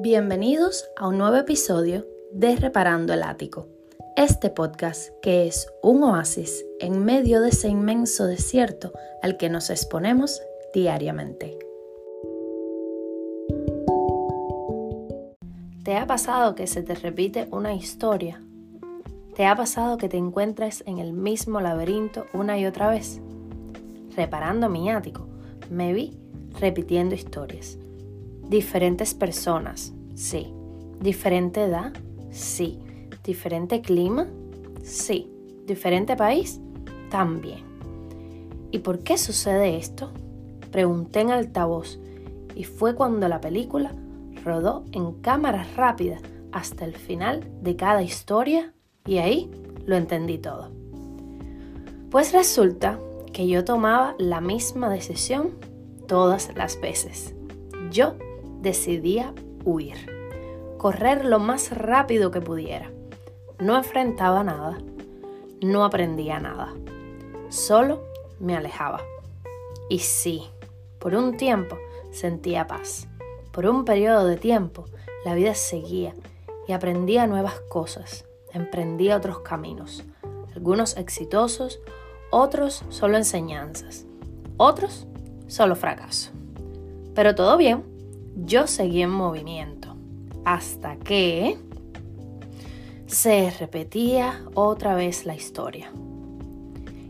Bienvenidos a un nuevo episodio de Reparando el Ático, este podcast que es un oasis en medio de ese inmenso desierto al que nos exponemos diariamente. ¿Te ha pasado que se te repite una historia? ¿Te ha pasado que te encuentres en el mismo laberinto una y otra vez? Reparando mi ático, me vi repitiendo historias Diferentes personas, sí. Diferente edad, sí. Diferente clima, sí. Diferente país, también. ¿Y por qué sucede esto? Pregunté en altavoz y fue cuando la película rodó en cámara rápida hasta el final de cada historia y ahí lo entendí todo. Pues resulta que yo tomaba la misma decisión todas las veces. Yo decidía huir, correr lo más rápido que pudiera. No enfrentaba nada, no aprendía nada, solo me alejaba. Y sí, por un tiempo sentía paz. Por un periodo de tiempo la vida seguía y aprendía nuevas cosas, emprendía otros caminos, algunos exitosos, otros solo enseñanzas, otros solo fracaso. Pero todo bien, yo seguí en movimiento hasta que se repetía otra vez la historia.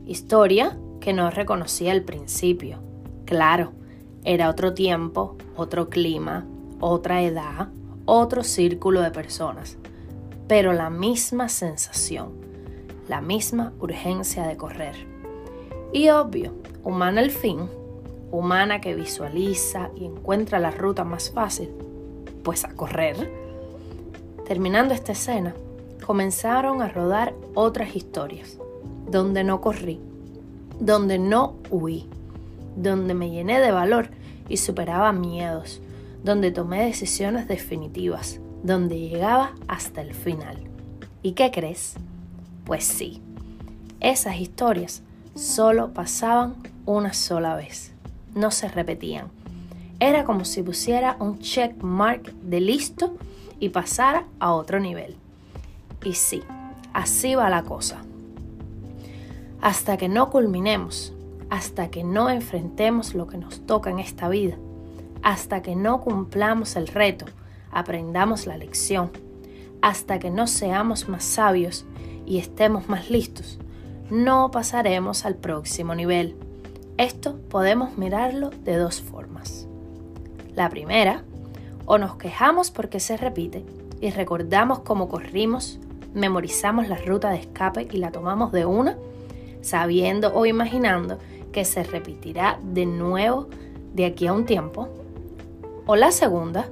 Historia que no reconocía al principio. Claro, era otro tiempo, otro clima, otra edad, otro círculo de personas, pero la misma sensación, la misma urgencia de correr. Y obvio, humana el fin, humana que visualiza y encuentra la ruta más fácil, pues a correr. Terminando esta escena, comenzaron a rodar otras historias, donde no corrí, donde no huí, donde me llené de valor y superaba miedos, donde tomé decisiones definitivas, donde llegaba hasta el final. ¿Y qué crees? Pues sí, esas historias solo pasaban una sola vez no se repetían. Era como si pusiera un check mark de listo y pasara a otro nivel. Y sí, así va la cosa. Hasta que no culminemos, hasta que no enfrentemos lo que nos toca en esta vida, hasta que no cumplamos el reto, aprendamos la lección, hasta que no seamos más sabios y estemos más listos, no pasaremos al próximo nivel. Esto podemos mirarlo de dos formas. La primera, o nos quejamos porque se repite y recordamos cómo corrimos, memorizamos la ruta de escape y la tomamos de una, sabiendo o imaginando que se repetirá de nuevo de aquí a un tiempo. O la segunda,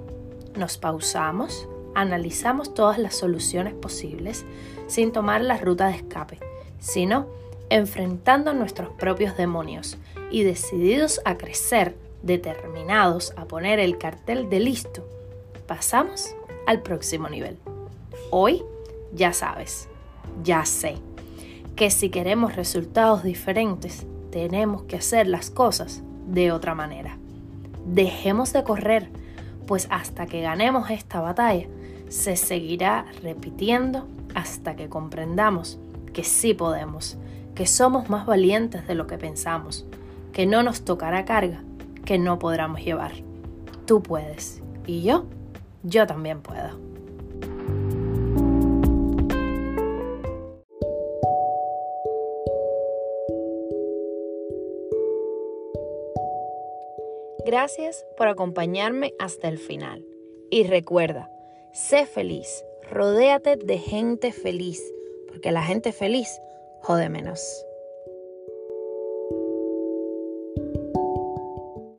nos pausamos, analizamos todas las soluciones posibles sin tomar la ruta de escape, sino enfrentando nuestros propios demonios y decididos a crecer, determinados a poner el cartel de listo, pasamos al próximo nivel. Hoy ya sabes, ya sé, que si queremos resultados diferentes, tenemos que hacer las cosas de otra manera. Dejemos de correr, pues hasta que ganemos esta batalla, se seguirá repitiendo hasta que comprendamos que sí podemos, que somos más valientes de lo que pensamos, que no nos tocará carga que no podremos llevar. Tú puedes y yo, yo también puedo. Gracias por acompañarme hasta el final. Y recuerda, sé feliz, rodéate de gente feliz, porque la gente feliz jode menos.